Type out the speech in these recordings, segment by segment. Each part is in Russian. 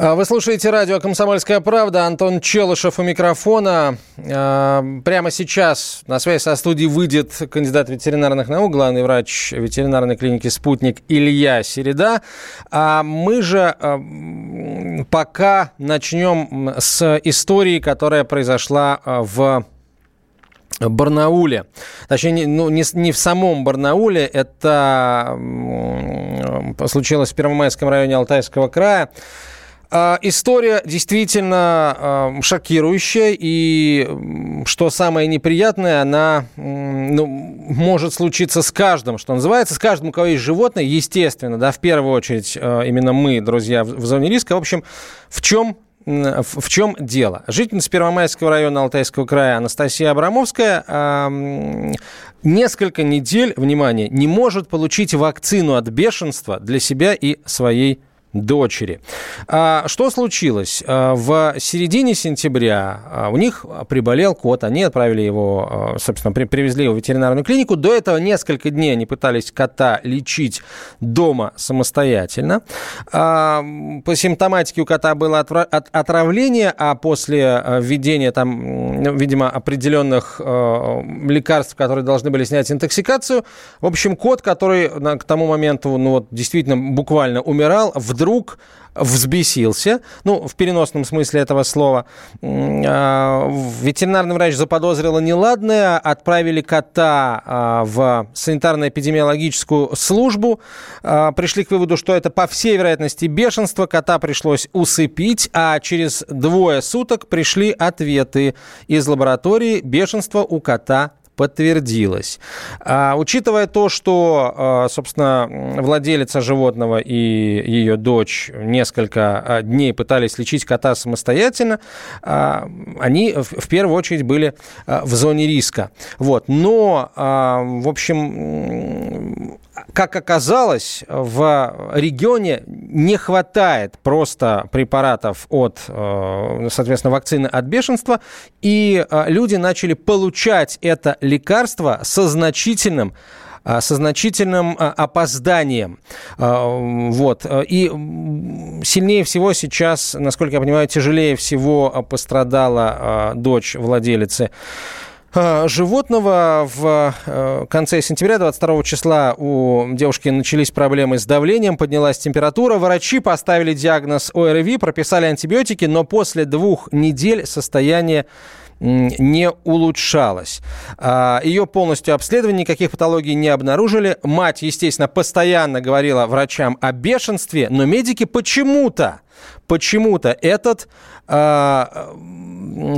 А, вы слушаете радио «Комсомольская правда». Антон Челышев у микрофона. А, прямо сейчас на связь со студией выйдет кандидат ветеринарных наук, главный врач ветеринарной клиники «Спутник» Илья Середа. А мы же а, пока начнем с истории, которая произошла в Барнауле. Точнее, ну, не, не в самом Барнауле, это случилось в Первомайском районе Алтайского края. А, история действительно а, шокирующая, и что самое неприятное, она ну, может случиться с каждым, что называется, с каждым, у кого есть животное, естественно, да, в первую очередь а, именно мы, друзья, в зоне риска. В общем, в чем в чем дело? Жительница Первомайского района Алтайского края Анастасия Абрамовская несколько недель, внимание, не может получить вакцину от бешенства для себя и своей дочери. А, что случилось? А, в середине сентября а, у них приболел кот, они отправили его, собственно, привезли его в ветеринарную клинику. До этого несколько дней они пытались кота лечить дома самостоятельно. По симптоматике у кота было отравление, а после введения там, видимо, определенных лекарств, которые должны были снять интоксикацию, в общем, кот, который к тому моменту, ну вот, действительно буквально умирал, вдруг вдруг взбесился, ну, в переносном смысле этого слова. А, ветеринарный врач заподозрила неладное, отправили кота а, в санитарно-эпидемиологическую службу, а, пришли к выводу, что это, по всей вероятности, бешенство, кота пришлось усыпить, а через двое суток пришли ответы из лаборатории, бешенство у кота подтвердилось. А, учитывая то, что, а, собственно, владелица животного и ее дочь несколько а, дней пытались лечить кота самостоятельно, а, они в первую очередь были в зоне риска. Вот. Но, в общем, как оказалось, в регионе не хватает просто препаратов от, э, соответственно, вакцины от бешенства, и э, люди начали получать это лекарство со значительным э, со значительным опозданием. Вот. И сильнее всего сейчас, насколько я понимаю, тяжелее всего пострадала дочь владелицы животного. В э, конце сентября, 22 числа, у девушки начались проблемы с давлением, поднялась температура. Врачи поставили диагноз ОРВИ, прописали антибиотики, но после двух недель состояние не улучшалось. А, Ее полностью обследовали, никаких патологий не обнаружили. Мать, естественно, постоянно говорила врачам о бешенстве, но медики почему-то почему-то этот, э,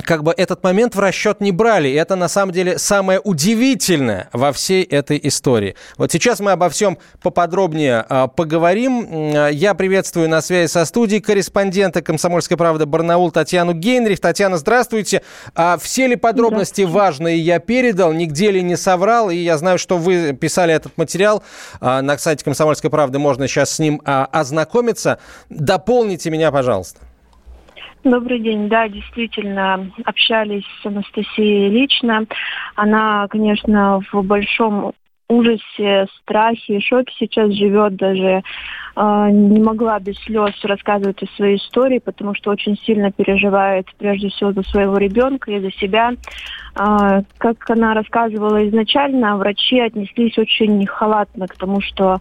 как бы этот момент в расчет не брали. И это на самом деле самое удивительное во всей этой истории. Вот сейчас мы обо всем поподробнее э, поговорим. Я приветствую на связи со студией корреспондента «Комсомольской правды» Барнаул Татьяну Гейнрих. Татьяна, здравствуйте. А все ли подробности важные я передал, нигде ли не соврал? И я знаю, что вы писали этот материал э, на сайте «Комсомольской правды». Можно сейчас с ним э, ознакомиться. Дополните меня, пожалуйста. Добрый день. Да, действительно, общались с Анастасией лично. Она, конечно, в большом ужасе, страхе шоке сейчас живет даже э, не могла без слез рассказывать о своей истории, потому что очень сильно переживает прежде всего за своего ребенка и за себя. Э, как она рассказывала изначально, врачи отнеслись очень халатно к тому, что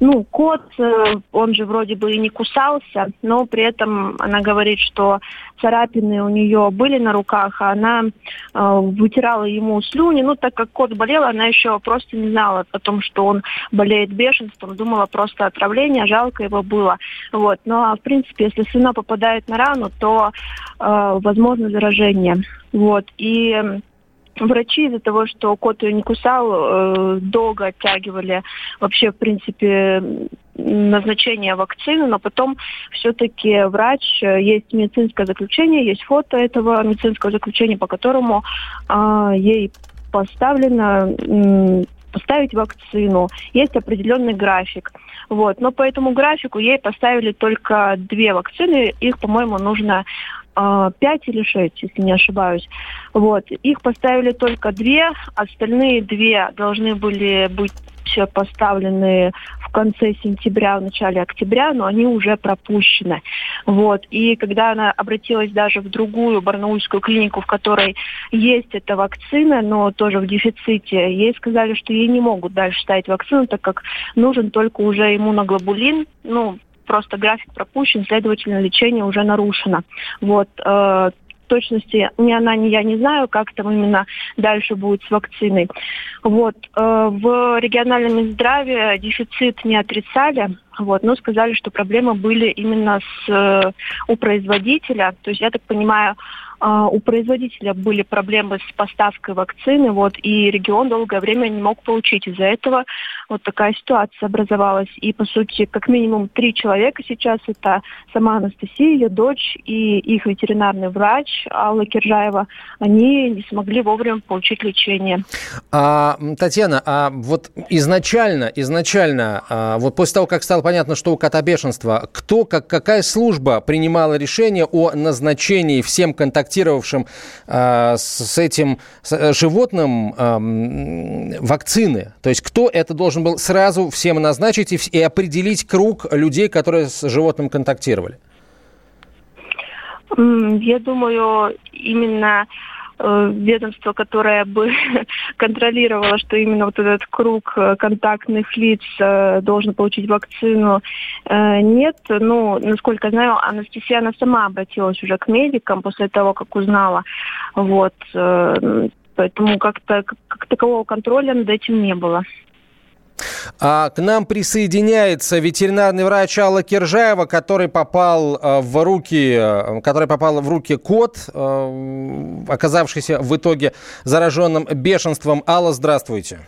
ну, кот, э, он же вроде бы и не кусался, но при этом она говорит, что царапины у нее были на руках, а она э, вытирала ему слюни. Ну, так как кот болел, она еще просто не знала о том, что он болеет бешенством, думала просто отравление, жалко его было. Вот. Но, ну, а в принципе, если слюна попадает на рану, то э, возможно заражение. Вот. И врачи из-за того, что кот ее не кусал, э, долго оттягивали вообще, в принципе, назначение вакцины, но потом все-таки врач, э, есть медицинское заключение, есть фото этого медицинского заключения, по которому э, ей поставлено поставить вакцину. Есть определенный график. Вот. Но по этому графику ей поставили только две вакцины. Их, по-моему, нужно а, пять или шесть, если не ошибаюсь. Вот. Их поставили только две, остальные две должны были быть поставлены в конце сентября, в начале октября, но они уже пропущены. Вот. И когда она обратилась даже в другую барнаульскую клинику, в которой есть эта вакцина, но тоже в дефиците, ей сказали, что ей не могут дальше ставить вакцину, так как нужен только уже иммуноглобулин, ну, просто график пропущен, следовательно, лечение уже нарушено. Вот, э, точности ни она, ни я не знаю, как там именно дальше будет с вакциной. Вот. Э, в региональном Минздраве дефицит не отрицали, вот, но сказали, что проблемы были именно с, э, у производителя. То есть, я так понимаю, а, у производителя были проблемы с поставкой вакцины, вот, и регион долгое время не мог получить. Из-за этого вот такая ситуация образовалась. И, по сути, как минимум три человека сейчас, это сама Анастасия, ее дочь и их ветеринарный врач Алла Киржаева, они не смогли вовремя получить лечение. А, Татьяна, а вот изначально, изначально, а, вот после того, как стало понятно, что у кота бешенства, кто, как, какая служба принимала решение о назначении всем контактировавшим э, с этим с, э, животным э, вакцины? То есть кто это должен был сразу всем назначить и, и определить круг людей, которые с животным контактировали? Я думаю, именно Э, ведомство, которое бы контролировало, что именно вот этот круг э, контактных лиц э, должен получить вакцину, нет. Ну, насколько знаю, Анастасия, она сама обратилась уже к медикам после того, как узнала. Вот. Поэтому как-то как такового контроля над этим не было. А к нам присоединяется ветеринарный врач Алла Киржаева, который попал э, в руки, э, который попал в руки кот, э, оказавшийся в итоге зараженным бешенством. Алла, здравствуйте.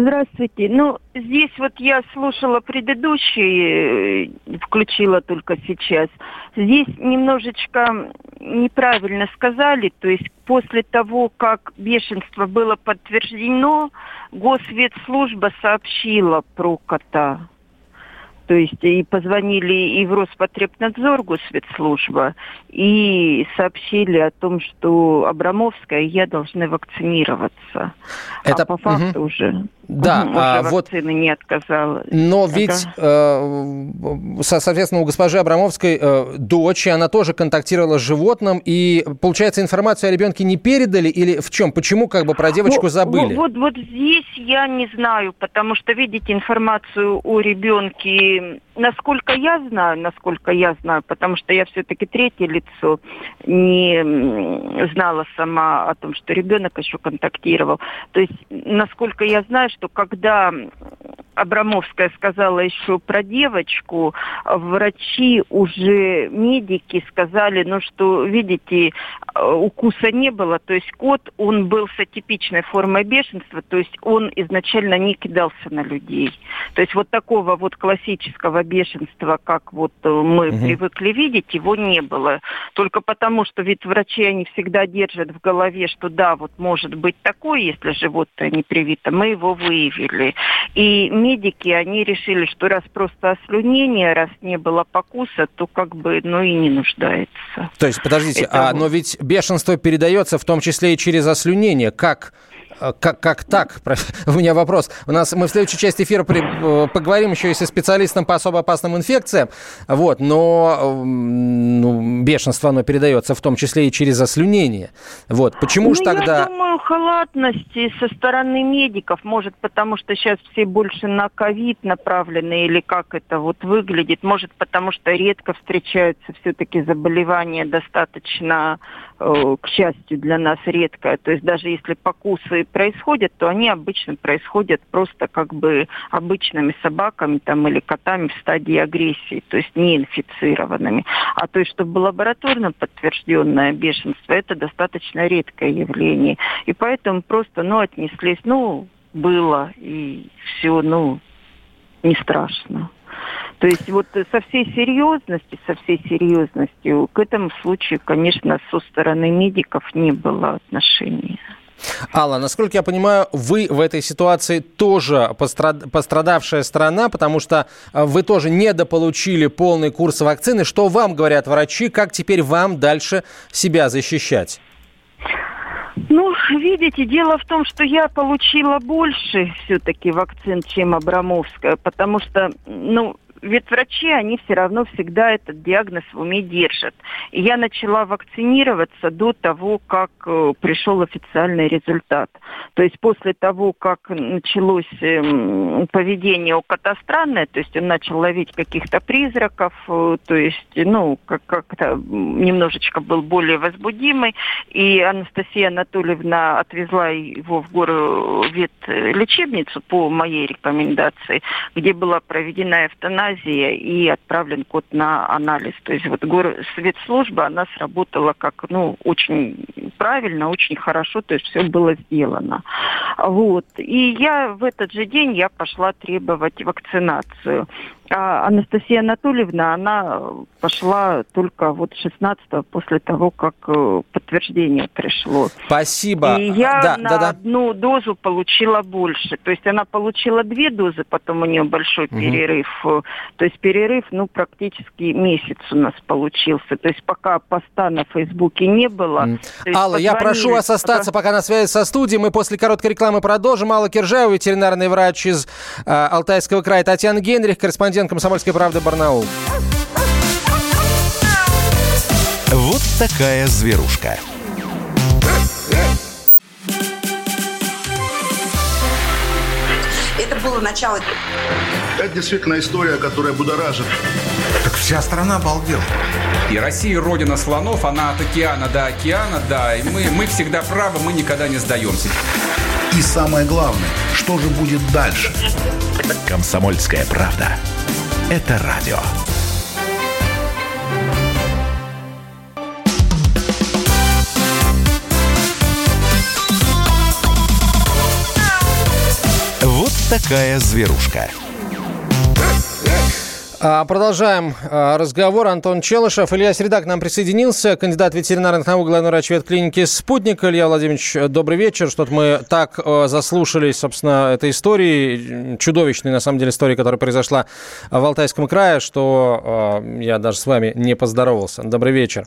Здравствуйте. Ну, здесь вот я слушала предыдущий, включила только сейчас. Здесь немножечко неправильно сказали, то есть после того, как бешенство было подтверждено, Госветслужба сообщила про кота. То есть и позвонили и в Роспотребнадзор, Госветслужба, и сообщили о том, что Абрамовская и я должны вакцинироваться. Это... А по факту угу. уже да, уже а, вот, не отказала. Но ведь, э, соответственно, у госпожи Абрамовской э, дочь, она тоже контактировала с животным, и, получается, информацию о ребенке не передали, или в чем? Почему как бы про девочку ну, забыли? Вот, вот, вот здесь я не знаю, потому что, видите, информацию о ребенке, насколько я знаю, насколько я знаю, потому что я все-таки третье лицо, не знала сама о том, что ребенок еще контактировал. То есть, насколько я знаю, что когда Абрамовская сказала еще про девочку, врачи уже, медики сказали, ну что, видите, укуса не было, то есть кот, он был с атипичной формой бешенства, то есть он изначально не кидался на людей. То есть вот такого вот классического бешенства, как вот мы угу. привыкли видеть, его не было. Только потому, что ведь врачи, они всегда держат в голове, что да, вот может быть такое, если животное не привито, мы его выявили. И медики, они решили, что раз просто ослюнение, раз не было покуса, то как бы, ну и не нуждается. То есть, подождите, Это а, вот... но ведь бешенство передается в том числе и через ослюнение. Как Э, как, как так? У меня вопрос. У нас мы в следующей части эфира при, э, поговорим еще и со специалистом по особо опасным инфекциям. Вот, но ну, бешенство оно передается в том числе и через ослюнение. Вот, почему ну, же тогда... Я думаю, халатности со стороны медиков. Может, потому что сейчас все больше на ковид направлены или как это вот выглядит. Может, потому что редко встречаются все-таки заболевания достаточно э, к счастью, для нас редкая. То есть даже если покусы происходят, то они обычно происходят просто как бы обычными собаками там, или котами в стадии агрессии, то есть не инфицированными. А то есть, чтобы лабораторно подтвержденное бешенство, это достаточно редкое явление. И поэтому просто, ну, отнеслись, ну, было, и все, ну, не страшно. То есть вот со всей серьезности, со всей серьезностью к этому случаю, конечно, со стороны медиков не было отношения. Алла, насколько я понимаю, вы в этой ситуации тоже пострад... пострадавшая сторона, потому что э, вы тоже недополучили полный курс вакцины. Что вам говорят врачи? Как теперь вам дальше себя защищать? Ну, видите, дело в том, что я получила больше все-таки вакцин, чем Абрамовская, потому что, ну, ведь врачи, они все равно всегда этот диагноз в уме держат. И я начала вакцинироваться до того, как э, пришел официальный результат. То есть после того, как началось э, поведение у кота странное, то есть он начал ловить каких-то призраков, э, то есть, ну, как- как-то немножечко был более возбудимый, и Анастасия Анатольевна отвезла его в гору ветлечебницу по моей рекомендации, где была проведена эвтаназия Азия и отправлен код на анализ. То есть вот Светслужба, она сработала как, ну, очень правильно, очень хорошо, то есть все было сделано. Вот. И я в этот же день я пошла требовать вакцинацию. А Анастасия Анатольевна, она пошла только вот 16 после того, как э, подтверждение пришло. Спасибо. И я да, на да, да. одну дозу получила больше. То есть она получила две дозы, потом у нее большой угу. перерыв. То есть перерыв, ну, практически месяц у нас получился. То есть пока поста на Фейсбуке не было. Mm. Алла, я прошу вас остаться пока... пока на связи со студией. Мы после короткой рекламы продолжим. Алла Киржаева, ветеринарный врач из э, Алтайского края. Татьяна Генрих, корреспондент корреспондент «Комсомольской правды» Барнаул. Вот такая зверушка. Это было начало. Это действительно история, которая будоражит. Так вся страна обалдела. И Россия родина слонов, она от океана до океана, да. И мы, мы всегда правы, мы никогда не сдаемся. И самое главное, что же будет дальше? Комсомольская правда это радио. Вот такая зверушка. А, продолжаем а, разговор. Антон Челышев. Илья Середак нам присоединился, кандидат ветеринарных наук, главный врач ветклиники «Спутник». Илья Владимирович, добрый вечер. Что-то мы так а, заслушались, собственно, этой истории, чудовищной, на самом деле, истории, которая произошла в Алтайском крае, что я даже с вами не поздоровался. Добрый вечер.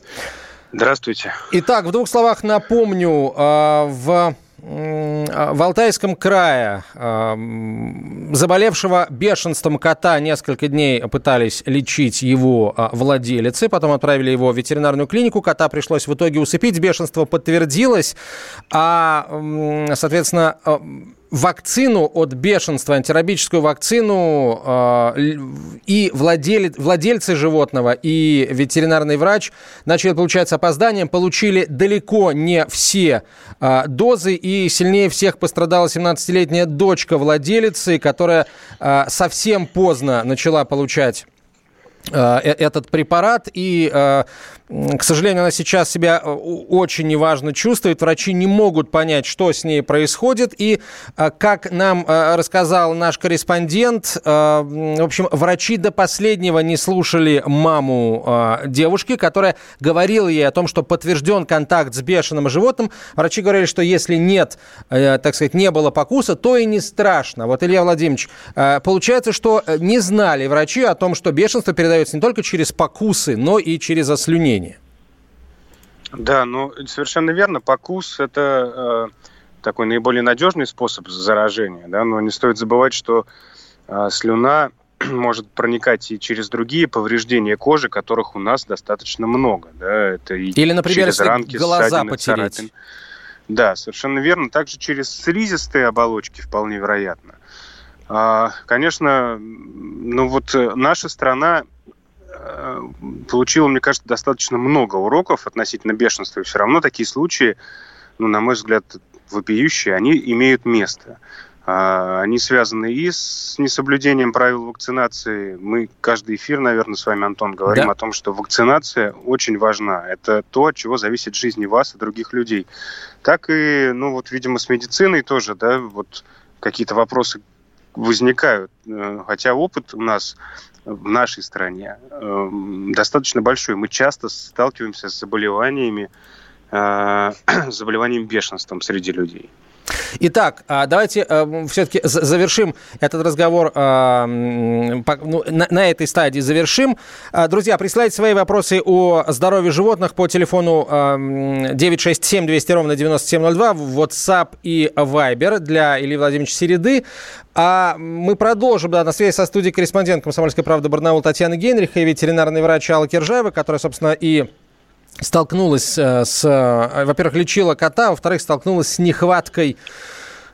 Здравствуйте. Итак, в двух словах напомню, в в Алтайском крае заболевшего бешенством кота несколько дней пытались лечить его а, владелицы, потом отправили его в ветеринарную клинику, кота пришлось в итоге усыпить, бешенство подтвердилось, а, соответственно, вакцину от бешенства, антирабическую вакцину э, и владелец, владельцы животного, и ветеринарный врач начали получать с опозданием, получили далеко не все э, дозы, и сильнее всех пострадала 17-летняя дочка владелицы, которая э, совсем поздно начала получать этот препарат, и, к сожалению, она сейчас себя очень неважно чувствует. Врачи не могут понять, что с ней происходит. И, как нам рассказал наш корреспондент, в общем, врачи до последнего не слушали маму девушки, которая говорила ей о том, что подтвержден контакт с бешеным животным. Врачи говорили, что если нет, так сказать, не было покуса, то и не страшно. Вот, Илья Владимирович, получается, что не знали врачи о том, что бешенство передается передается не только через покусы, но и через ослюнение. Да, ну совершенно верно. Покус это э, такой наиболее надежный способ заражения, да, но не стоит забывать, что э, слюна может проникать и через другие повреждения кожи, которых у нас достаточно много. Да? Это и Или, например, через ранки, глаза ссадины, потереть. Царапин. Да, совершенно верно. Также через слизистые оболочки вполне вероятно. А, конечно, ну вот э, наша страна получила, мне кажется, достаточно много уроков относительно бешенства. И все равно такие случаи, ну, на мой взгляд, вопиющие, они имеют место. А, они связаны и с несоблюдением правил вакцинации. Мы каждый эфир, наверное, с вами, Антон, говорим да. о том, что вакцинация очень важна. Это то, от чего зависит жизнь вас и других людей. Так и, ну вот, видимо, с медициной тоже, да, вот какие-то вопросы возникают. Э, хотя опыт у нас в нашей стране э, достаточно большой. Мы часто сталкиваемся с заболеваниями, э, заболеванием бешенством среди людей. Итак, а, давайте э, все-таки завершим этот разговор а, ну, на этой стадии завершим. А, друзья, присылайте свои вопросы о здоровье животных по телефону 967 200 ровно 9702 в WhatsApp и Viber для Ильи Владимировича Середы. А мы продолжим, да, на связи со студией корреспондент «Комсомольской правды» Барнаул Татьяна Генриха и ветеринарный врач Алла Киржаева, которая, собственно, и столкнулась э, с, э, во-первых, лечила кота, во-вторых, столкнулась с нехваткой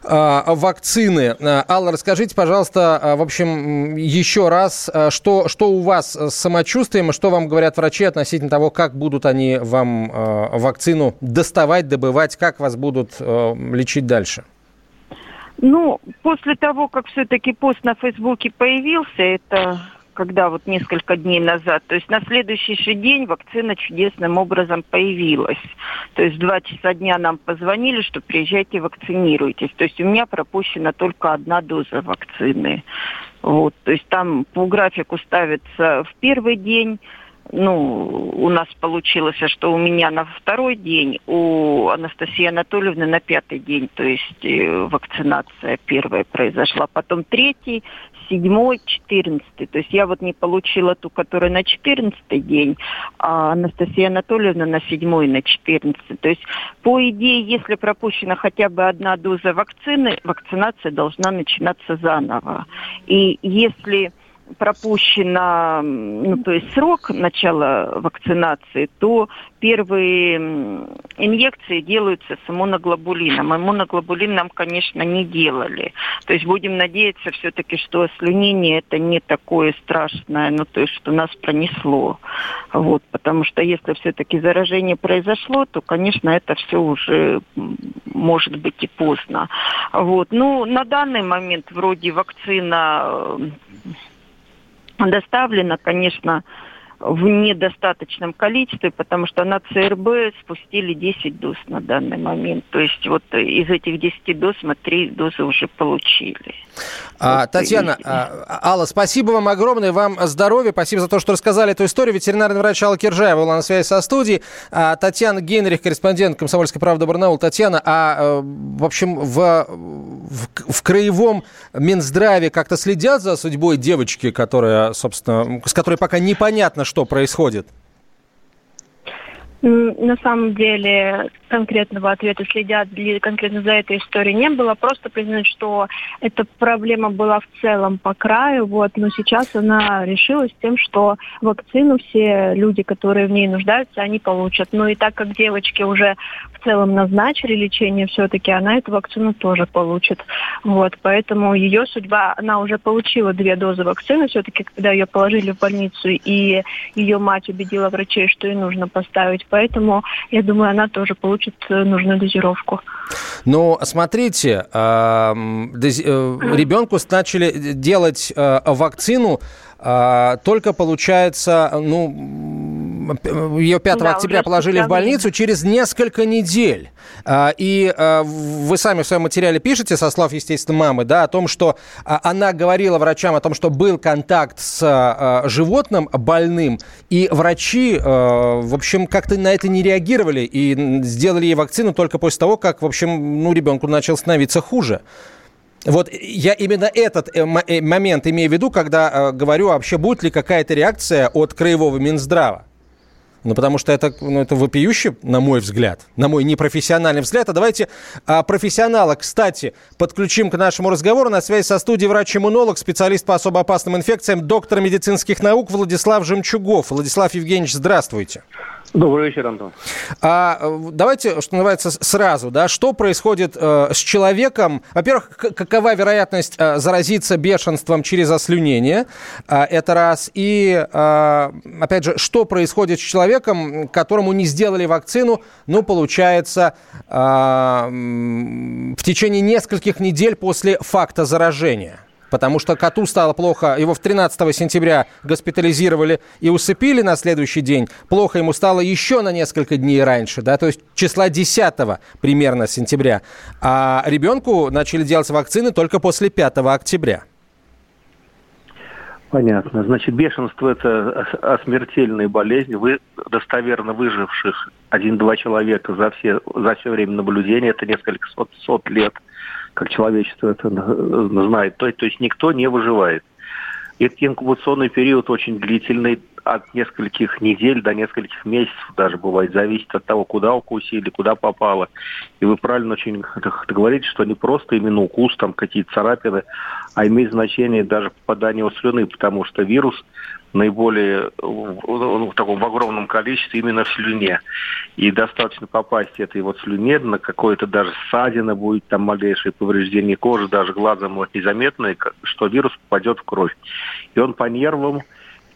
э, вакцины. Алла, расскажите, пожалуйста, в общем, еще раз, что, что у вас с самочувствием, что вам говорят врачи относительно того, как будут они вам вакцину доставать, добывать, как вас будут лечить дальше? Ну, после того, как все-таки пост на Фейсбуке появился, это когда вот несколько дней назад. То есть на следующий же день вакцина чудесным образом появилась. То есть два часа дня нам позвонили, что приезжайте, вакцинируйтесь. То есть у меня пропущена только одна доза вакцины. Вот, то есть там по графику ставится в первый день, ну, у нас получилось, что у меня на второй день, у Анастасии Анатольевны на пятый день, то есть э, вакцинация первая произошла, потом третий, седьмой, четырнадцатый. То есть я вот не получила ту, которая на четырнадцатый день, а Анастасия Анатольевна на седьмой, на четырнадцатый. То есть по идее, если пропущена хотя бы одна доза вакцины, вакцинация должна начинаться заново. И если пропущено, ну, то есть срок начала вакцинации, то первые инъекции делаются с иммуноглобулином. Иммуноглобулин нам, конечно, не делали. То есть будем надеяться все-таки, что ослюнение это не такое страшное, ну, то есть что нас пронесло. Вот, потому что если все-таки заражение произошло, то, конечно, это все уже может быть и поздно. Вот. Ну, на данный момент вроде вакцина доставлено, конечно, в недостаточном количестве, потому что на ЦРБ спустили 10 доз на данный момент. То есть вот из этих 10 доз мы 3 дозы уже получили. А, вот Татьяна, а, Алла, спасибо вам огромное, вам здоровья, спасибо за то, что рассказали эту историю. Ветеринарный врач Алла Киржаева была на связи со студией. А, Татьяна Генрих, корреспондент «Комсомольской правды» Барнаул. Татьяна, а э, в общем в, в, в краевом Минздраве как-то следят за судьбой девочки, которая, собственно, с которой пока непонятно, что происходит? На самом деле конкретного ответа следят ли конкретно за этой историей не было. Просто признать, что эта проблема была в целом по краю, вот, но сейчас она решилась тем, что вакцину все люди, которые в ней нуждаются, они получат. Ну и так как девочки уже в целом назначили лечение, все-таки она эту вакцину тоже получит. Вот, поэтому ее судьба, она уже получила две дозы вакцины, все-таки когда ее положили в больницу, и ее мать убедила врачей, что ей нужно поставить поэтому, я думаю, она тоже получит э, нужную дозировку. Ну, смотрите, э, ребенку начали делать э, вакцину только, получается, ну, ее 5 да, октября положили в больницу через несколько недель. А, и а, вы сами в своем материале пишете, со слов, естественно, мамы, да, о том, что а, она говорила врачам о том, что был контакт с животным больным, и врачи, в общем, как-то на это не реагировали и сделали ей вакцину только после того, как, в общем, ну, ребенку начал становиться хуже. Вот я именно этот э, э, момент имею в виду, когда говорю вообще, будет ли какая-то реакция от краевого Минздрава. Ну, потому что это, ну, это вопиюще, на мой взгляд, на мой непрофессиональный взгляд. А давайте а, профессионала, кстати, подключим к нашему разговору. На связи со студией врач-иммунолог, специалист по особо опасным инфекциям, доктор медицинских наук Владислав Жемчугов. Владислав Евгеньевич, здравствуйте. Добрый вечер, Антон. А, давайте, что называется, сразу, да, что происходит э, с человеком? Во-первых, какова вероятность э, заразиться бешенством через ослюнение? Э, это раз. И, э, опять же, что происходит с человеком, которому не сделали вакцину, ну, получается, э, в течение нескольких недель после факта заражения? Потому что коту стало плохо, его в 13 сентября госпитализировали и усыпили на следующий день. Плохо ему стало еще на несколько дней раньше, да, то есть числа 10 примерно сентября. А ребенку начали делать вакцины только после 5 октября. Понятно. Значит, бешенство – это смертельная болезнь. Вы достоверно выживших один-два человека за все, за все время наблюдения, это несколько сот, сот лет – как человечество это знает. То, то есть никто не выживает. Этот инкубационный период очень длительный, от нескольких недель до нескольких месяцев даже бывает, зависит от того, куда укусили, куда попало. И вы правильно очень говорите, что не просто именно укус, там какие-то царапины, а имеет значение даже попадание в слюны, потому что вирус наиболее в, таком в огромном количестве именно в слюне. И достаточно попасть этой вот слюне на какое-то даже ссадина будет, там малейшее повреждение кожи, даже глазом вот незаметное, что вирус попадет в кровь. И он по нервам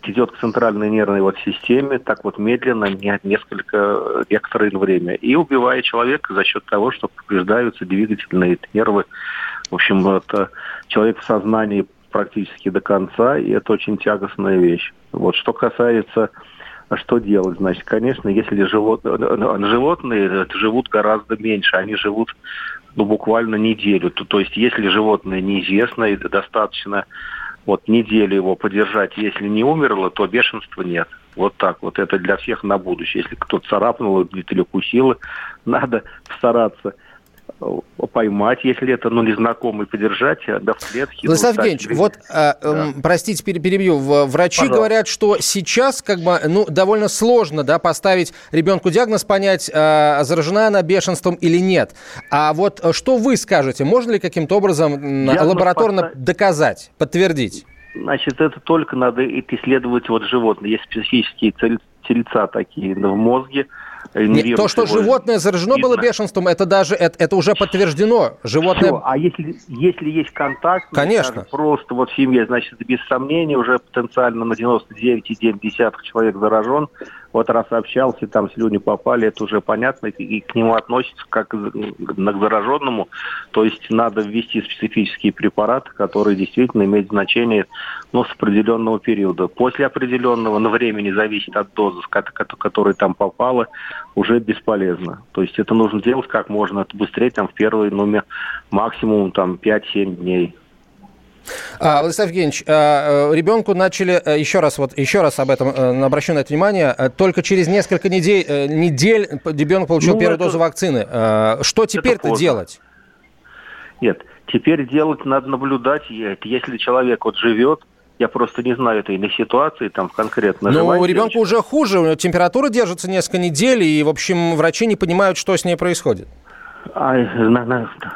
идет к центральной нервной вот системе, так вот медленно, несколько, некоторое время, и убивая человека за счет того, что повреждаются двигательные нервы. В общем, это человек в сознании практически до конца, и это очень тягостная вещь. Вот что касается а что делать? Значит, конечно, если живот... животные живут гораздо меньше, они живут ну, буквально неделю. То, то есть, если животное неизвестно и достаточно вот неделю его подержать, если не умерло, то бешенства нет. Вот так вот. Это для всех на будущее. Если кто-то царапнул или укусил, надо стараться поймать, если это, ну, незнакомый, подержать, а да в клетке. Владислав ну, Евгеньевич, вот, да. э, простите, перебью, врачи Пожалуйста. говорят, что сейчас, как бы, ну, довольно сложно, да, поставить ребенку диагноз, понять, э, заражена она бешенством или нет. А вот э, что вы скажете, можно ли каким-то образом диагноз лабораторно поставить... доказать, подтвердить? Значит, это только надо исследовать вот животные. Есть специфические тельца такие в мозге, нет, то, что животное заражено было бешенством, это даже это, это уже подтверждено. Животное... Все. А если, если есть контакт, Конечно. просто вот в семье, значит, без сомнения уже потенциально на 99,9 человек заражен, вот раз общался, там слюни попали, это уже понятно, и к нему относится как к зараженному. То есть надо ввести специфические препараты, которые действительно имеют значение ну, с определенного периода. После определенного, на времени зависит от дозы, которая там попала, уже бесполезно. То есть это нужно делать как можно быстрее, там в первый номер максимум там 5-7 дней. А, Владислав Евгеньевич, а, э, ребенку начали, э, еще раз, вот, еще раз об этом э, обращу на это внимание, только через несколько недель, недель ребенок получил ну, первую это, дозу вакцины. Что теперь-то делать? Нет, теперь делать надо наблюдать. Если человек вот живет, я просто не знаю этой ситуации там конкретно. Ну, у ребенка уже хуже, температура держится несколько недель, и, в общем, врачи не понимают, что с ней происходит. А,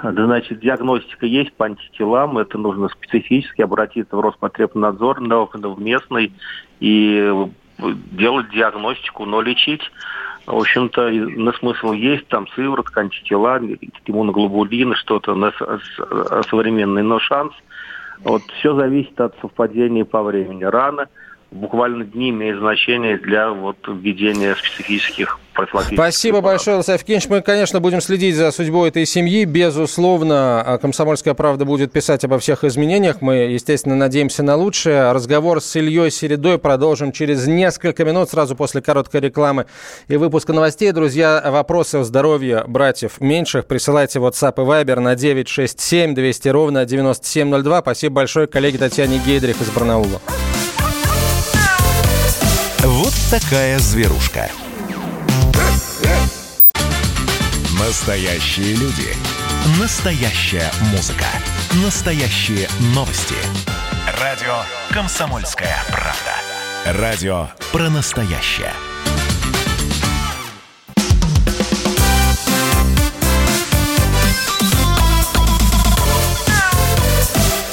значит, диагностика есть по антителам, это нужно специфически обратиться в Роспотребнадзор, в местный, и делать диагностику, но лечить, в общем-то, на смысл есть, там сыворотка, антитела, иммуноглобулины, что-то на современный, но шанс, вот все зависит от совпадения по времени. Рано – буквально дни имеет значение для вот введения специфических профилактических Спасибо препаратов. большое, Лосаев Кинч. Мы, конечно, будем следить за судьбой этой семьи. Безусловно, а «Комсомольская правда» будет писать обо всех изменениях. Мы, естественно, надеемся на лучшее. Разговор с Ильей Середой продолжим через несколько минут, сразу после короткой рекламы и выпуска новостей. Друзья, вопросы о здоровье братьев меньших присылайте в WhatsApp и Viber на 967 200 ровно 9702. Спасибо большое коллеге Татьяне Гейдрих из Барнаула. Такая зверушка. Настоящие люди. Настоящая музыка. Настоящие новости. Радио «Комсомольская правда». Радио про настоящее.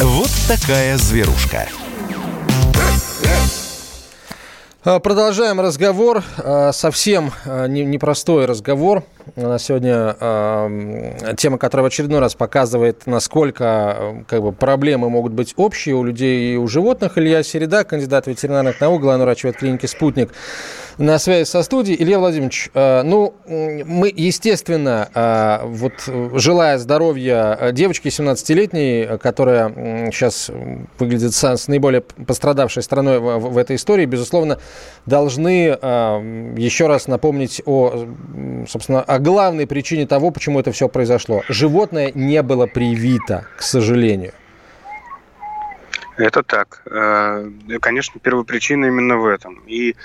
Вот такая зверушка. Продолжаем разговор. А, совсем а, непростой разговор. Сегодня тема, которая в очередной раз показывает, насколько как бы, проблемы могут быть общие у людей и у животных. Илья Середа, кандидат ветеринарных наук, главный врач ветклиники «Спутник» на связи со студией. Илья Владимирович, ну, мы, естественно, вот желая здоровья девочки 17-летней, которая сейчас выглядит с наиболее пострадавшей стороной в этой истории, безусловно, должны еще раз напомнить о, собственно, о главной причине того, почему это все произошло. Животное не было привито, к сожалению. Это так. Э, конечно, первая причина именно в этом. И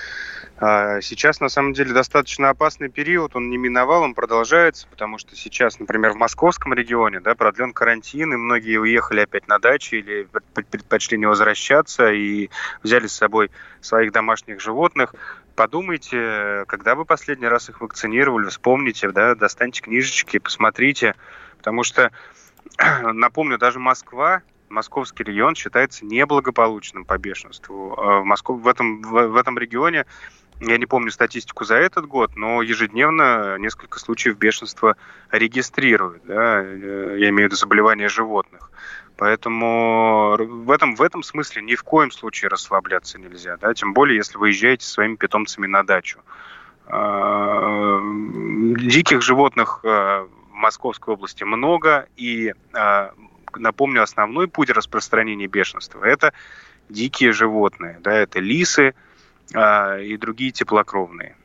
сейчас, на самом деле, достаточно опасный период, он не миновал, он продолжается, потому что сейчас, например, в московском регионе да, продлен карантин, и многие уехали опять на дачи или предпочли не возвращаться и взяли с собой своих домашних животных. Подумайте, когда вы последний раз их вакцинировали, вспомните, да, достаньте книжечки, посмотрите, потому что, напомню, даже Москва московский регион считается неблагополучным по бешенству. А в, Москве, в, этом, в, в этом регионе я не помню статистику за этот год, но ежедневно несколько случаев бешенства регистрируют. Да, э, я имею в виду заболевания животных. Поэтому в этом, в этом смысле ни в коем случае расслабляться нельзя. Да? Тем более, если вы езжаете своими питомцами на дачу. А, диких животных э, в Московской области много, и а, напомню, основной путь распространения бешенства – это дикие животные. Да? Это лисы, и другие теплокровные.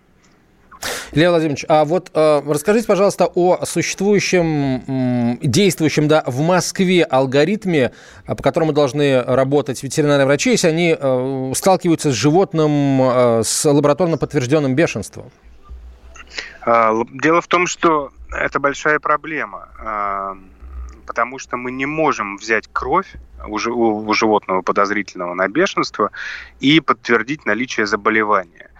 Илья Владимирович, а вот э, расскажите, пожалуйста, о существующем, действующем да, в Москве алгоритме, а, по которому должны работать ветеринарные врачи, если они э, сталкиваются с животным э, с лабораторно подтвержденным бешенством. А, дело в том, что это большая проблема, а, потому что мы не можем взять кровь у, животного подозрительного на бешенство и подтвердить наличие заболевания.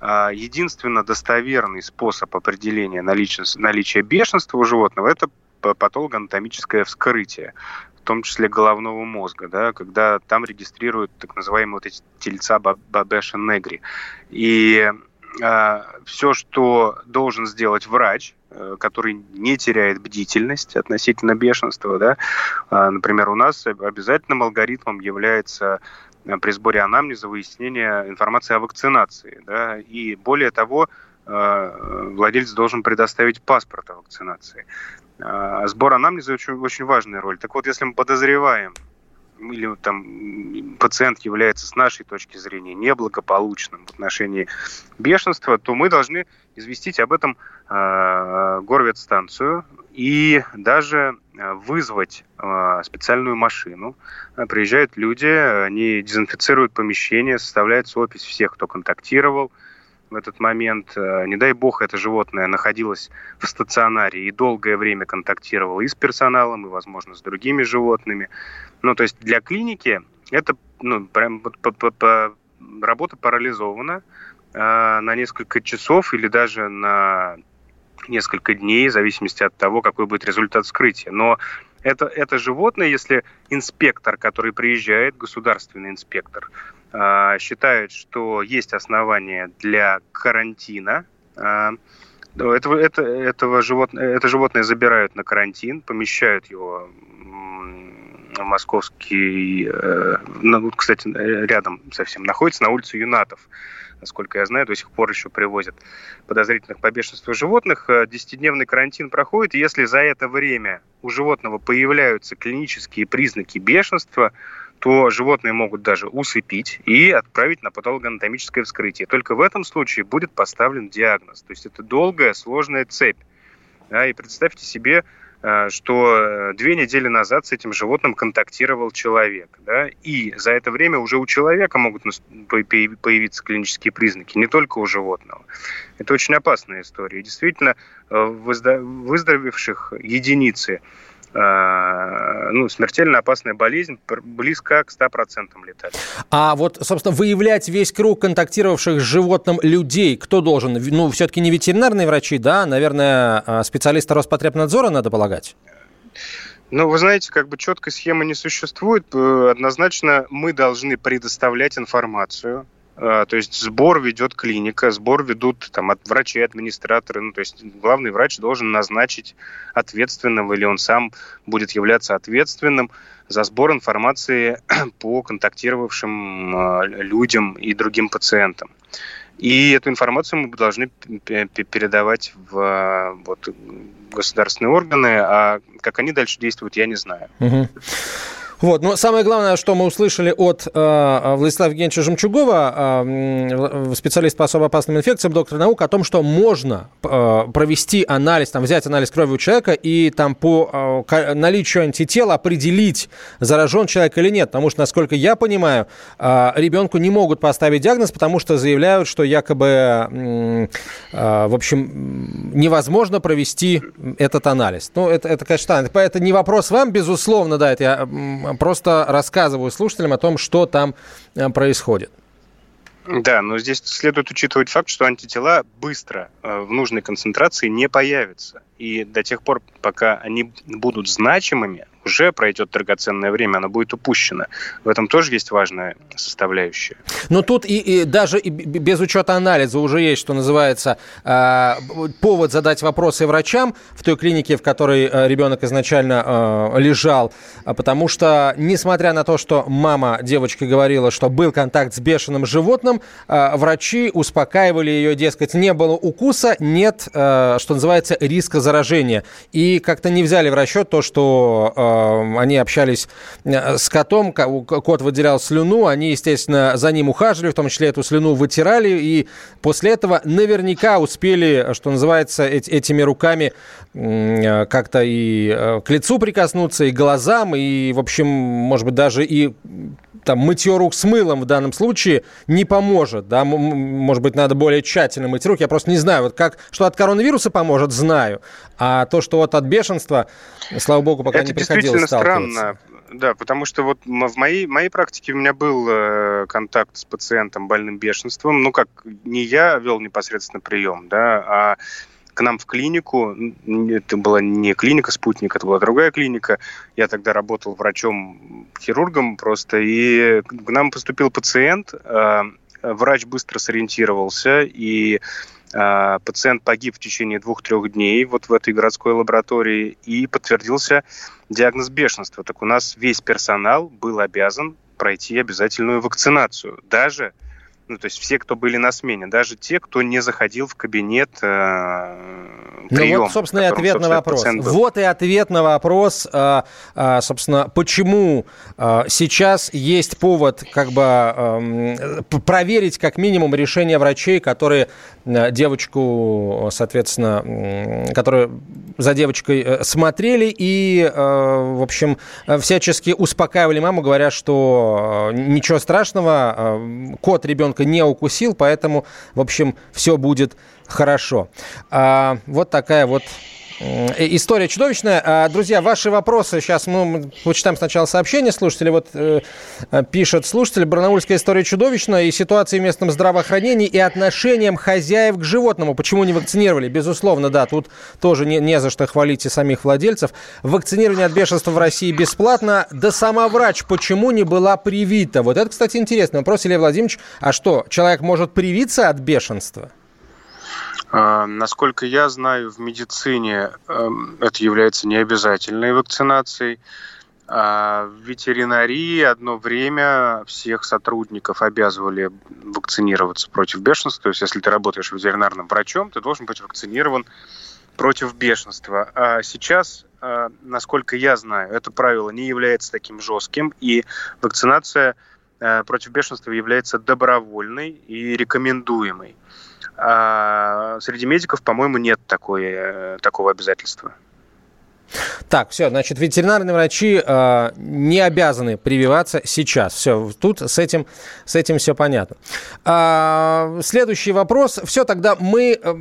А, единственно достоверный способ определения наличия, наличия бешенства у животного – это патологоанатомическое вскрытие, в том числе головного мозга, да, когда там регистрируют так называемые вот эти тельца Бабеша Негри. И все, что должен сделать врач, Э, который не теряет бдительность относительно бешенства. Да? А, например, у нас обязательным алгоритмом является э, при сборе анамнеза выяснение информации о вакцинации. Да? И более того, э, владелец должен предоставить паспорт о вакцинации. А, сбор анамнеза очень, очень важная роль. Так вот, если мы подозреваем или там пациент является с нашей точки зрения неблагополучным в отношении бешенства, то мы должны известить об этом э, горветстанцию и даже э, вызвать э, специальную машину. Приезжают люди, они дезинфицируют помещение, составляют опись всех, кто контактировал, в этот момент, не дай бог, это животное находилось в стационаре и долгое время контактировало и с персоналом, и, возможно, с другими животными. Ну, то есть для клиники это ну, прям работа парализована э, на несколько часов или даже на несколько дней, в зависимости от того, какой будет результат вскрытия. Но это, это животное, если инспектор, который приезжает, государственный инспектор, э, считает, что есть основания для карантина, э, этого, это, этого животное, это животное забирают на карантин, помещают его московский, э, кстати, рядом совсем находится, на улице Юнатов. Насколько я знаю, до сих пор еще привозят подозрительных по бешенству животных. Э, десятидневный карантин проходит, если за это время у животного появляются клинические признаки бешенства, то животные могут даже усыпить и отправить на патологоанатомическое вскрытие. Только в этом случае будет поставлен диагноз. То есть это долгая, сложная цепь. Да, и представьте себе, что э, две недели назад с этим животным контактировал человек. Да, и за это время уже у человека могут появиться клинические признаки, не только у животного. Это очень опасная история. действительно, э, выздоровевших единицы Э, ну, смертельно опасная болезнь, близко к 100% летальности. А вот, собственно, выявлять весь круг контактировавших с животным людей, кто должен? Ну, все-таки не ветеринарные врачи, да? Наверное, а специалисты Роспотребнадзора, надо полагать? Ну, вы знаете, как бы четкой схемы не существует. Э, однозначно мы должны предоставлять информацию то есть сбор ведет клиника, сбор ведут там от врачей, администраторы. Ну, то есть главный врач должен назначить ответственного, или он сам будет являться ответственным за сбор информации по контактировавшим людям и другим пациентам. И эту информацию мы должны передавать в вот, государственные органы, а как они дальше действуют, я не знаю. Угу. Вот, но самое главное, что мы услышали от э, Владислава Евгеньевича Жемчугова, э, специалист по особо опасным инфекциям, доктор наук, о том, что можно э, провести анализ, там, взять анализ крови у человека и там по э, наличию антител определить, заражен человек или нет. Потому что, насколько я понимаю, э, ребенку не могут поставить диагноз, потому что заявляют, что якобы, э, в общем, невозможно провести этот анализ. Ну, это, это конечно, это не вопрос вам, безусловно, да, это я просто рассказываю слушателям о том, что там э, происходит. Да, но здесь следует учитывать факт, что антитела быстро э, в нужной концентрации не появятся. И до тех пор, пока они будут значимыми, уже пройдет драгоценное время, оно будет упущено. В этом тоже есть важная составляющая. Но тут и, и даже и без учета анализа уже есть, что называется, э, повод задать вопросы врачам в той клинике, в которой э, ребенок изначально э, лежал, а потому что, несмотря на то, что мама девочки говорила, что был контакт с бешеным животным, э, врачи успокаивали ее, дескать, не было укуса, нет, э, что называется, риска заражения. И как-то не взяли в расчет то, что э, они общались э, с котом, кот выделял слюну, они, естественно, за ним ухаживали, в том числе эту слюну вытирали, и после этого наверняка успели, что называется, этими руками э, как-то и э, к лицу прикоснуться, и глазам, и, в общем, может быть, даже и там, мытье рук с мылом в данном случае не поможет, да, может быть, надо более тщательно мыть руки, я просто не знаю, вот как, что от коронавируса поможет, знаю, а то, что вот от бешенства, слава богу, пока Это не приходилось сталкиваться. странно, да, потому что вот в моей, моей практике у меня был э, контакт с пациентом больным бешенством, ну, как не я вел непосредственно прием, да, а к нам в клинику. Это была не клиника «Спутник», это была другая клиника. Я тогда работал врачом-хирургом просто. И к нам поступил пациент. А, врач быстро сориентировался, и а, пациент погиб в течение двух-трех дней вот в этой городской лаборатории, и подтвердился диагноз бешенства. Так у нас весь персонал был обязан пройти обязательную вакцинацию, даже ну, то есть все, кто были на смене, даже те, кто не заходил в кабинет э, приема. Ну вот, собственно, и ответ на вопрос. Вот и ответ на вопрос, э, э, собственно, почему э, сейчас есть повод как бы э, проверить как минимум решение врачей, которые э, девочку, соответственно, которые за девочкой э, смотрели и, э, в общем, всячески успокаивали маму, говоря, что э, ничего страшного, э, кот ребенка ребенка не укусил, поэтому, в общем, все будет хорошо. А, вот такая вот история чудовищная. А, друзья, ваши вопросы. Сейчас мы почитаем сначала сообщение. Слушатели вот э, э, пишет. Слушатели, барнаульская история чудовищная. И ситуация в местном здравоохранении, и отношением хозяев к животному. Почему не вакцинировали? Безусловно, да. Тут тоже не, не за что хвалить и самих владельцев. Вакцинирование от бешенства в России бесплатно. Да сама врач почему не была привита? Вот это, кстати, интересный вопрос, Илья Владимирович. А что, человек может привиться от бешенства? А, насколько я знаю, в медицине эм, это является необязательной вакцинацией. А в ветеринарии одно время всех сотрудников обязывали вакцинироваться против бешенства. То есть, если ты работаешь ветеринарным врачом, ты должен быть вакцинирован против бешенства. А сейчас, э, насколько я знаю, это правило не является таким жестким, и вакцинация э, против бешенства является добровольной и рекомендуемой. А среди медиков, по-моему, нет такой, э, такого обязательства. Так, все, значит, ветеринарные врачи э, не обязаны прививаться сейчас. Все, тут с этим, с этим все понятно. А, следующий вопрос. Все, тогда мы, э,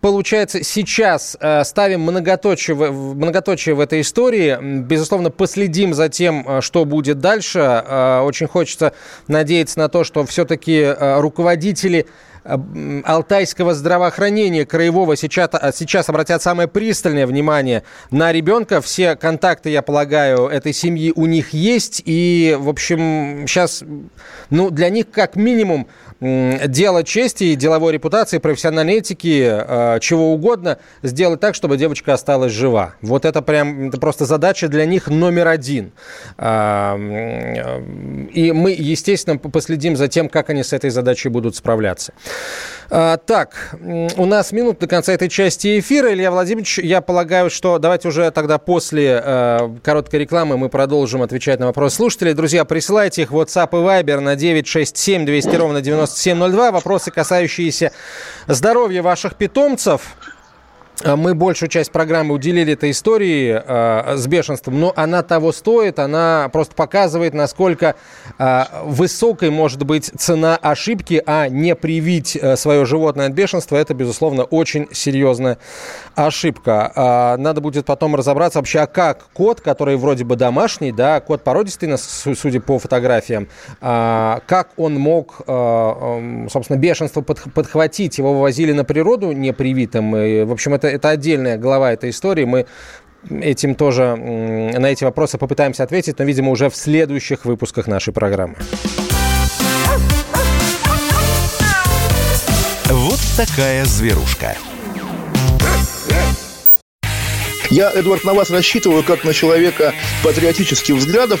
получается, сейчас э, ставим многоточие многоточие в этой истории. Безусловно, последим за тем, э, что будет дальше. Э, очень хочется надеяться на то, что все-таки э, руководители алтайского здравоохранения краевого сейчас, сейчас обратят самое пристальное внимание на ребенка. Все контакты, я полагаю, этой семьи у них есть. И, в общем, сейчас, ну, для них как минимум дело чести деловой репутации, профессиональной этики, э, чего угодно, сделать так, чтобы девочка осталась жива. Вот это прям это просто задача для них номер один. А, и мы, естественно, последим за тем, как они с этой задачей будут справляться. А, так, у нас минут до конца этой части эфира. Илья Владимирович, я полагаю, что давайте уже тогда после э, короткой рекламы мы продолжим отвечать на вопросы слушателей. Друзья, присылайте их в WhatsApp и Viber на 967 200 ровно 9702. Вопросы, касающиеся здоровья ваших питомцев. А мы большую часть программы уделили этой истории э, с бешенством, но она того стоит, она просто показывает, насколько э, высокой может быть цена ошибки, а не привить э, свое животное от бешенства, это, безусловно, очень серьезная ошибка. Э, надо будет потом разобраться вообще, а как кот, который вроде бы домашний, да, кот породистый, судя по фотографиям, э, как он мог, э, собственно, бешенство подхватить, его вывозили на природу непривитым, и, в общем, это это отдельная глава этой истории. Мы этим тоже на эти вопросы попытаемся ответить, но, видимо, уже в следующих выпусках нашей программы. Вот такая зверушка. Я, Эдвард, на вас рассчитываю как на человека патриотических взглядов.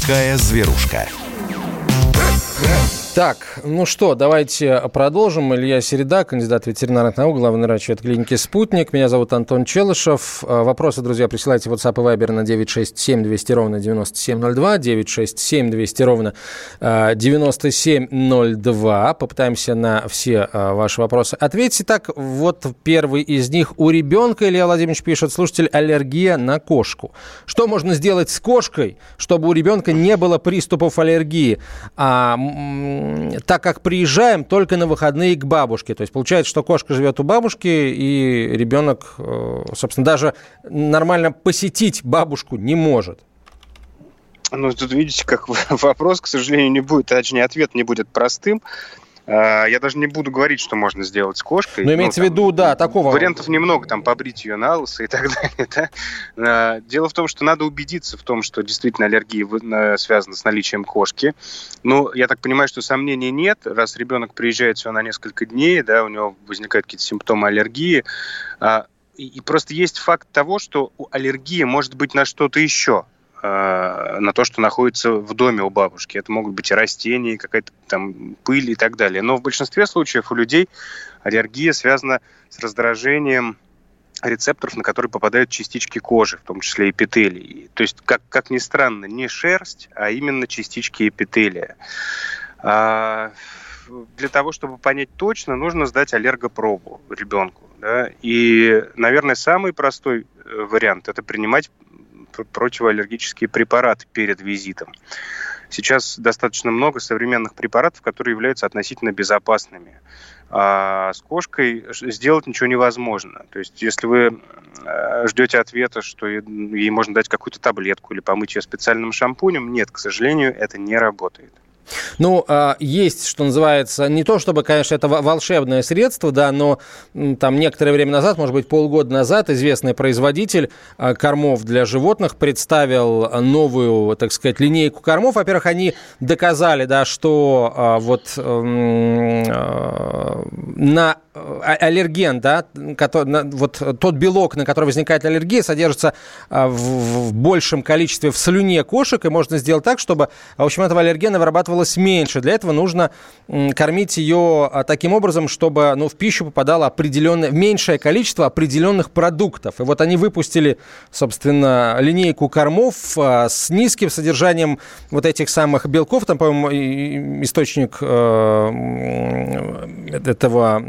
Такая зверушка. Так, ну что, давайте продолжим. Илья Середа, кандидат ветеринарных наук, главный врач от клиники «Спутник». Меня зовут Антон Челышев. А, вопросы, друзья, присылайте в WhatsApp и Viber на 967 200 ровно 9702, 967 200 ровно 9702. Попытаемся на все а, ваши вопросы ответить. Так, вот первый из них. У ребенка, Илья Владимирович пишет, слушатель, аллергия на кошку. Что можно сделать с кошкой, чтобы у ребенка не было приступов аллергии? А, так как приезжаем только на выходные к бабушке. То есть получается, что кошка живет у бабушки, и ребенок, э, собственно, даже нормально посетить бабушку не может. Ну, тут видите, как вопрос, к сожалению, не будет, точнее, ответ не будет простым. А, я даже не буду говорить, что можно сделать с кошкой. Но имеется ну, там, в виду, да, такого... Вариантов немного, там, побрить ее на лысо и так далее. Да? А, дело в том, что надо убедиться в том, что действительно аллергия связана с наличием кошки. Ну, я так понимаю, что сомнений нет. Раз ребенок приезжает всего на несколько дней, да, у него возникают какие-то симптомы аллергии, а, и просто есть факт того, что аллергия может быть на что-то еще. Э, на то, что находится в доме у бабушки. Это могут быть и растения, какая-то там пыль и так далее. Но в большинстве случаев у людей аллергия связана с раздражением рецепторов, на которые попадают частички кожи, в том числе эпителий. То есть, как, как ни странно, не шерсть, а именно частички эпителия. А для того, чтобы понять точно, нужно сдать аллергопробу ребенку. Да? И, наверное, самый простой э, вариант – это принимать противоаллергические препараты перед визитом. Сейчас достаточно много современных препаратов, которые являются относительно безопасными. А с кошкой сделать ничего невозможно. То есть, если вы э, ждете ответа, что ей можно дать какую-то таблетку или помыть ее специальным шампунем, нет, к сожалению, это не работает. Ну, а, есть, что называется, не то чтобы, конечно, это волшебное средство, да, но там некоторое время назад, может быть, полгода назад, известный производитель а, кормов для животных представил новую, так сказать, линейку кормов. Во-первых, они доказали, да, что а, вот на аллерген, да, который, вот тот белок, на который возникает аллергия, содержится в, большем количестве в слюне кошек, и можно сделать так, чтобы, в общем, этого аллергена вырабатывалось меньше. Для этого нужно кормить ее таким образом, чтобы ну, в пищу попадало определенное, меньшее количество определенных продуктов. И вот они выпустили, собственно, линейку кормов с низким содержанием вот этих самых белков. Там, по-моему, источник этого,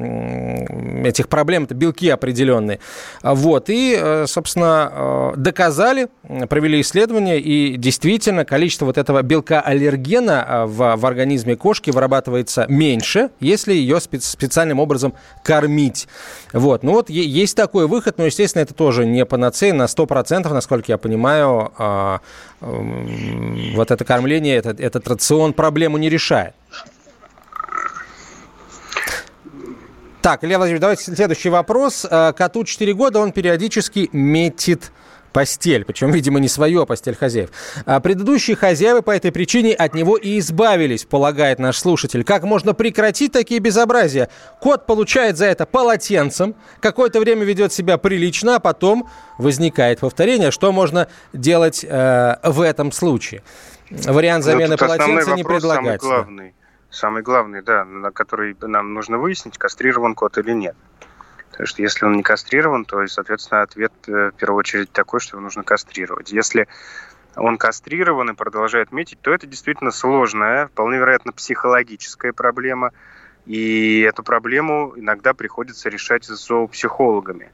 этих проблем, это белки определенные. Вот. И, э, собственно, э, доказали, провели исследования, и действительно количество вот этого белка аллергена э, в, в организме кошки вырабатывается меньше, если ее специальным образом кормить. Вот. Ну вот есть такой выход, но, естественно, это тоже не панацея на 100%, насколько я понимаю, а, вот это кормление, этот, этот рацион проблему не решает. Так, Илья Владимирович, давайте следующий вопрос. Э, коту 4 года, он периодически метит постель, причем, видимо, не свою, а постель хозяев. А предыдущие хозяева по этой причине от него и избавились, полагает наш слушатель. Как можно прекратить такие безобразия? Кот получает за это полотенцем, какое-то время ведет себя прилично, а потом возникает повторение. Что можно делать э, в этом случае? Вариант ну, замены полотенца не предлагается. Самый главный самый главный, да, на который нам нужно выяснить, кастрирован кот или нет. То есть, если он не кастрирован, то, соответственно, ответ э, в первую очередь такой, что его нужно кастрировать. Если он кастрирован и продолжает метить, то это действительно сложная, вполне вероятно, психологическая проблема. И эту проблему иногда приходится решать с зоопсихологами.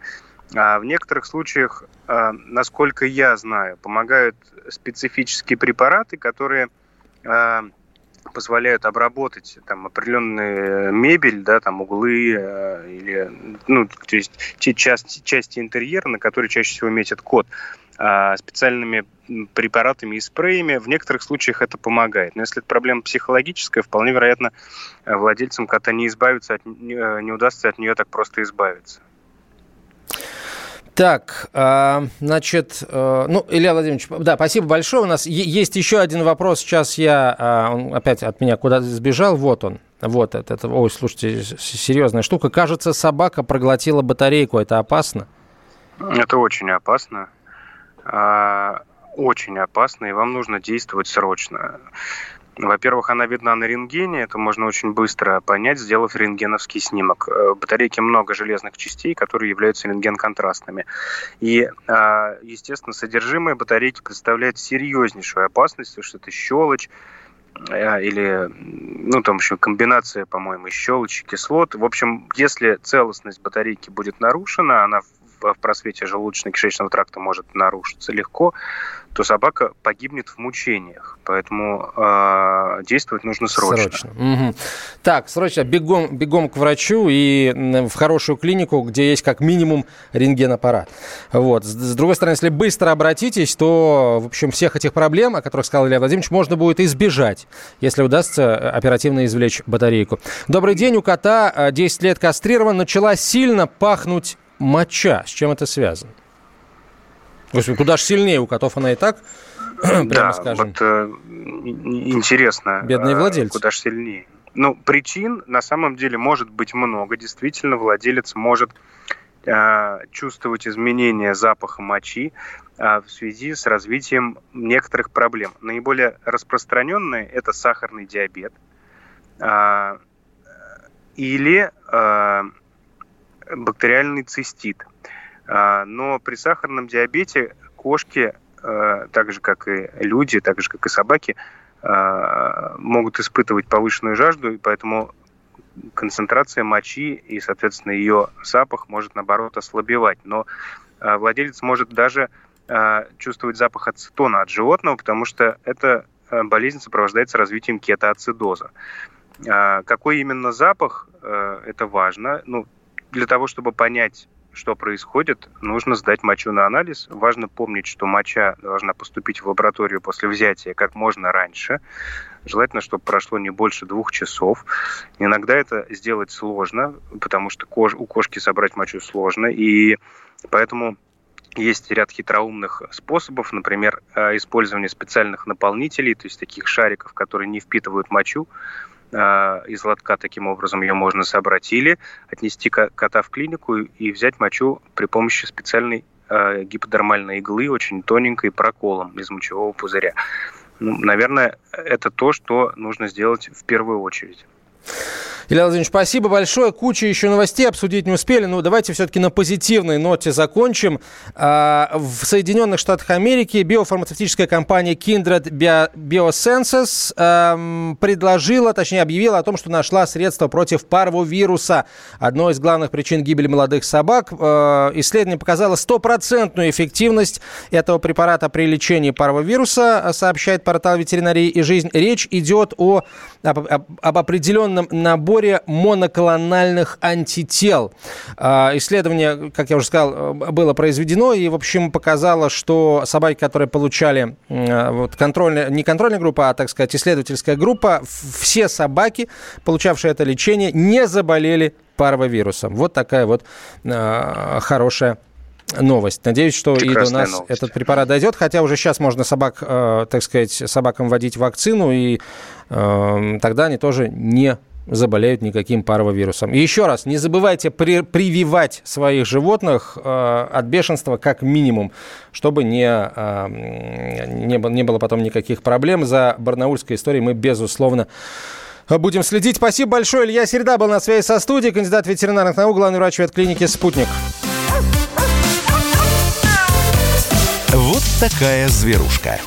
А в некоторых случаях, а, насколько я знаю, помогают специфические препараты, которые а, позволяют обработать там определенные мебель, да, там углы э, или, ну, то есть те части, части интерьера, на которые чаще всего метит код, э, специальными препаратами и спреями. В некоторых случаях это помогает. Но если это проблема психологическая, вполне вероятно, э, владельцам кота не избавиться от, не, э, не удастся от нее так просто избавиться. Так, а, значит, э, ну, Илья Владимирович, да, спасибо большое. У нас есть еще один вопрос. Сейчас я, а, он опять от меня куда-то сбежал. Вот он. Вот это, это, ой, слушайте, серьезная штука. Кажется, собака проглотила батарейку. Это опасно? Это очень опасно. А, очень опасно, и вам нужно действовать срочно. Во-первых, она видна на рентгене, это можно очень быстро понять, сделав рентгеновский снимок. Э, в батарейке много железных частей, которые являются рентген-контрастными. И, а, естественно, содержимое батарейки представляет серьезнейшую опасность, потому что это щелочь, э, или, ну, там еще комбинация, по-моему, щелочи, кислот. В общем, если целостность батарейки будет нарушена, она в просвете желудочно-кишечного тракта может нарушиться легко, то собака погибнет в мучениях. Поэтому э, действовать нужно срочно. Срочно. Угу. Так, срочно бегом, бегом к врачу и в хорошую клинику, где есть как минимум рентгенаппарат. Вот. С, другой стороны, если быстро обратитесь, то, в общем, всех этих проблем, о которых сказал Илья Владимирович, можно будет избежать, если удастся э, оперативно извлечь батарейку. Добрый день. У кота 10 э, лет кастрирован. Начала сильно пахнуть моча. С чем это связано? Господи, куда же сильнее у котов она и так, прямо да, скажем. вот э, интересно. Бедные э, владельцы. Куда же сильнее? Ну, причин на самом деле может быть много. Действительно, владелец может э, чувствовать изменения запаха мочи э, в связи с развитием некоторых проблем. Наиболее распространенные – это сахарный диабет э, или э, бактериальный цистит. А, но при сахарном диабете кошки, а, так же как и люди, так же как и собаки, а, могут испытывать повышенную жажду, и поэтому концентрация мочи и, соответственно, ее запах может, наоборот, ослабевать. Но владелец может даже чувствовать запах ацетона от животного, потому что эта болезнь сопровождается развитием кетоацидоза. Какой именно запах, это важно. Ну, для того, чтобы понять, что происходит, нужно сдать мочу на анализ. Важно помнить, что моча должна поступить в лабораторию после взятия как можно раньше. Желательно, чтобы прошло не больше двух часов. Иногда это сделать сложно, потому что кож, у кошки собрать мочу сложно. И поэтому есть ряд хитроумных способов, например, э, использование специальных наполнителей, то есть таких шариков, которые не впитывают мочу, из лотка, таким образом ее можно собрать, или отнести кота в клинику и взять мочу при помощи специальной гиподермальной иглы, очень тоненькой проколом из мочевого пузыря. Ну, наверное, это то, что нужно сделать в первую очередь. Илья Владимирович, спасибо большое. Куча еще новостей обсудить не успели. Но давайте все-таки на позитивной ноте закончим. А, в Соединенных Штатах Америки биофармацевтическая компания Kindred Biosenses предложила, точнее объявила о том, что нашла средство против парвовируса. Одной из главных причин гибели молодых собак. А, исследование показало стопроцентную эффективность этого препарата при лечении парвовируса, сообщает портал ветеринарии и жизнь. Речь идет о, об, об, определенном наборе моноклональных антител. А, исследование, как я уже сказал, было произведено и, в общем, показало, что собаки, которые получали вот, контрольная, не контрольная группа, а, так сказать, исследовательская группа, все собаки, получавшие это лечение, не заболели парвовирусом. Вот такая вот э, хорошая новость. Надеюсь, что Прекрасная и до нас новость. этот препарат дойдет, хотя уже сейчас можно собак, э, так сказать, собакам вводить вакцину, и э, тогда они тоже не заболеют никаким паровирусом. И еще раз, не забывайте при, прививать своих животных э, от бешенства как минимум, чтобы не, э, не, не было потом никаких проблем. За барнаульской историей мы, безусловно, будем следить. Спасибо большое. Илья Середа был на связи со студией, кандидат ветеринарных наук, главный врач ветклиники «Спутник». Вот такая зверушка.